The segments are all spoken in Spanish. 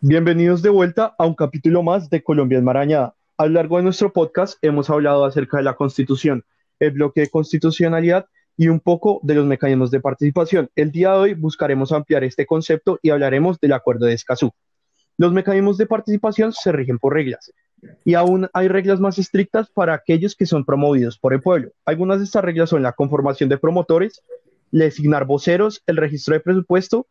Bienvenidos de vuelta a un capítulo más de Colombia Enmarañada. A lo largo de nuestro podcast hemos hablado acerca de la Constitución, el bloque de constitucionalidad y un poco de los mecanismos de participación. El día de hoy buscaremos ampliar este concepto y hablaremos del Acuerdo de Escazú. Los mecanismos de participación se rigen por reglas y aún hay reglas más estrictas para aquellos que son promovidos por el pueblo. Algunas de estas reglas son la conformación de promotores, designar voceros, el registro de presupuesto,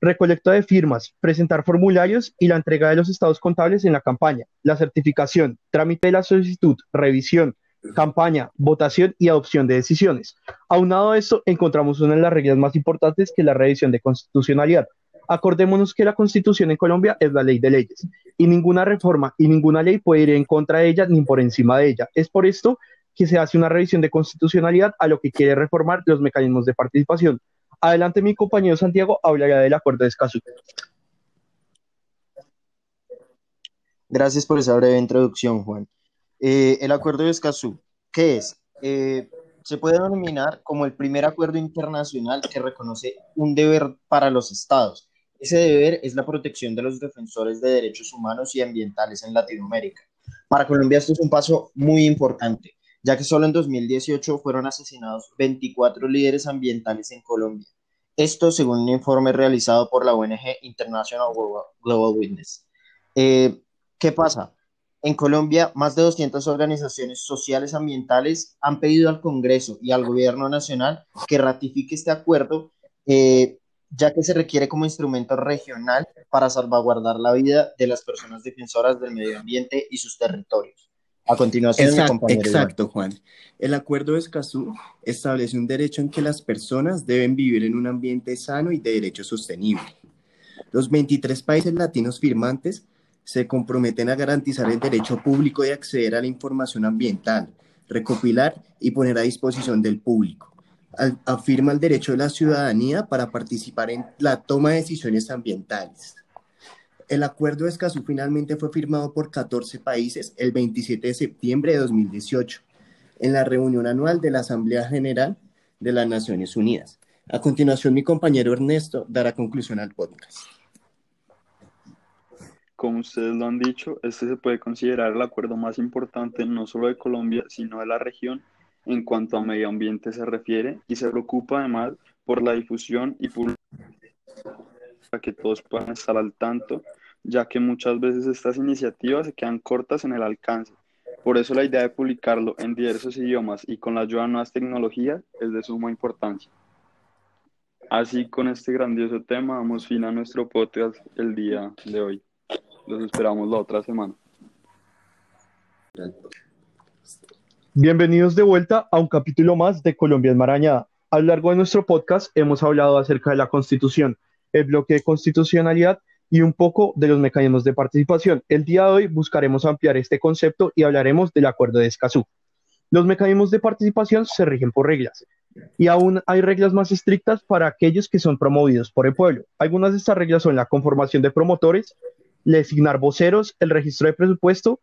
recolecta de firmas, presentar formularios y la entrega de los estados contables en la campaña, la certificación, trámite de la solicitud, revisión, campaña, votación y adopción de decisiones. Aunado a esto, encontramos una de las reglas más importantes que es la revisión de constitucionalidad. Acordémonos que la constitución en Colombia es la ley de leyes y ninguna reforma y ninguna ley puede ir en contra de ella ni por encima de ella. Es por esto que se hace una revisión de constitucionalidad a lo que quiere reformar los mecanismos de participación. Adelante, mi compañero Santiago hablará del acuerdo de Escazú. Gracias por esa breve introducción, Juan. Eh, el acuerdo de Escazú, ¿qué es? Eh, se puede denominar como el primer acuerdo internacional que reconoce un deber para los estados. Ese deber es la protección de los defensores de derechos humanos y ambientales en Latinoamérica. Para Colombia esto es un paso muy importante, ya que solo en 2018 fueron asesinados 24 líderes ambientales en Colombia. Esto según un informe realizado por la ONG International Global Witness. Eh, ¿Qué pasa? En Colombia, más de 200 organizaciones sociales ambientales han pedido al Congreso y al Gobierno Nacional que ratifique este acuerdo, eh, ya que se requiere como instrumento regional para salvaguardar la vida de las personas defensoras del medio ambiente y sus territorios. A continuación, exacto, exacto, Juan. El Acuerdo de Escazú establece un derecho en que las personas deben vivir en un ambiente sano y de derecho sostenible. Los 23 países latinos firmantes se comprometen a garantizar el derecho público de acceder a la información ambiental, recopilar y poner a disposición del público. afirma el derecho de la ciudadanía para participar en la toma de decisiones ambientales el acuerdo de Escazú finalmente fue firmado por 14 países el 27 de septiembre de 2018 en la reunión anual de la Asamblea General de las Naciones Unidas. A continuación, mi compañero Ernesto dará conclusión al podcast. Como ustedes lo han dicho, este se puede considerar el acuerdo más importante no solo de Colombia, sino de la región en cuanto a medio ambiente se refiere y se preocupa además por la difusión y publicación para que todos puedan estar al tanto ya que muchas veces estas iniciativas se quedan cortas en el alcance. Por eso la idea de publicarlo en diversos idiomas y con la ayuda de nuevas tecnologías es de suma importancia. Así con este grandioso tema damos fin a nuestro podcast el día de hoy. Los esperamos la otra semana. Bienvenidos de vuelta a un capítulo más de Colombia Enmarañada. A lo largo de nuestro podcast hemos hablado acerca de la Constitución, el bloque de constitucionalidad y un poco de los mecanismos de participación. El día de hoy buscaremos ampliar este concepto y hablaremos del Acuerdo de Escazú. Los mecanismos de participación se rigen por reglas y aún hay reglas más estrictas para aquellos que son promovidos por el pueblo. Algunas de estas reglas son la conformación de promotores, designar voceros, el registro de presupuesto,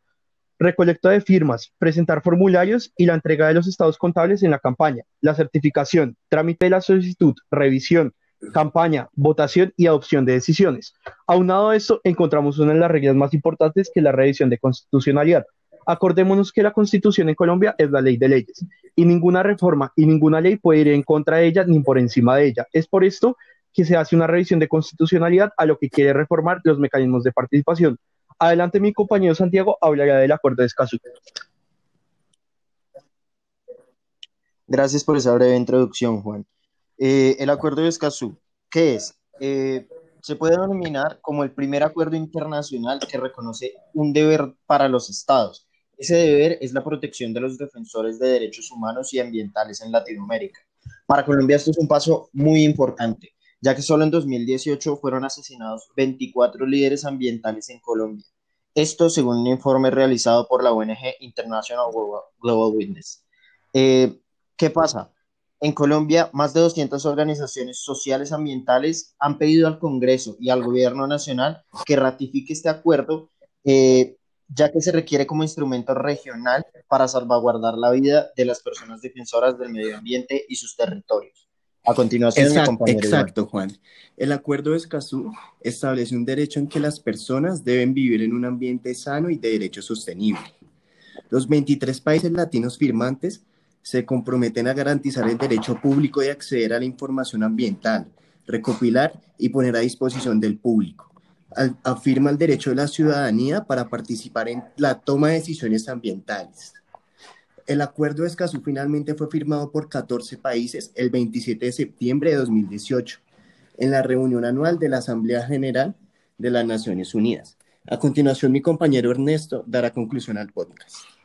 recolecta de firmas, presentar formularios y la entrega de los estados contables en la campaña, la certificación, trámite de la solicitud, revisión, campaña, votación y adopción de decisiones. Aunado a esto, encontramos una de las reglas más importantes que es la revisión de constitucionalidad. Acordémonos que la constitución en Colombia es la ley de leyes y ninguna reforma y ninguna ley puede ir en contra de ella ni por encima de ella. Es por esto que se hace una revisión de constitucionalidad a lo que quiere reformar los mecanismos de participación. Adelante, mi compañero Santiago hablará del acuerdo de Escazú. Gracias por esa breve introducción, Juan. Eh, el acuerdo de Escazú, ¿qué es? Eh, se puede denominar como el primer acuerdo internacional que reconoce un deber para los estados. Ese deber es la protección de los defensores de derechos humanos y ambientales en Latinoamérica. Para Colombia esto es un paso muy importante, ya que solo en 2018 fueron asesinados 24 líderes ambientales en Colombia. Esto según un informe realizado por la ONG International Global Witness. Eh, ¿Qué pasa? En Colombia, más de 200 organizaciones sociales ambientales han pedido al Congreso y al Gobierno Nacional que ratifique este acuerdo, eh, ya que se requiere como instrumento regional para salvaguardar la vida de las personas defensoras del medio ambiente y sus territorios. A continuación, Exacto, mi exacto, Juan. El Acuerdo de Escazú establece un derecho en que las personas deben vivir en un ambiente sano y de derecho sostenible. Los 23 países latinos firmantes se comprometen a garantizar el derecho público de acceder a la información ambiental, recopilar y poner a disposición del público. Al- afirma el derecho de la ciudadanía para participar en la toma de decisiones ambientales. El Acuerdo de Escazú finalmente fue firmado por 14 países el 27 de septiembre de 2018 en la reunión anual de la Asamblea General de las Naciones Unidas. A continuación, mi compañero Ernesto dará conclusión al podcast.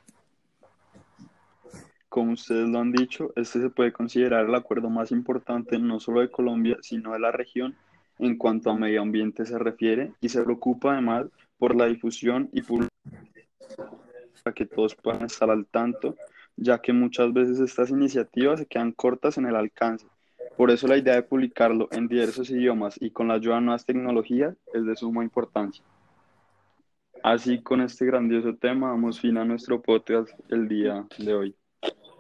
Como ustedes lo han dicho, este se puede considerar el acuerdo más importante no solo de Colombia, sino de la región en cuanto a medio ambiente se refiere y se preocupa además por la difusión y para que todos puedan estar al tanto, ya que muchas veces estas iniciativas se quedan cortas en el alcance. Por eso la idea de publicarlo en diversos idiomas y con la ayuda de nuevas tecnologías es de suma importancia. Así con este grandioso tema damos fin a nuestro podcast el día de hoy.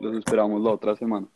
Los esperamos la otra semana.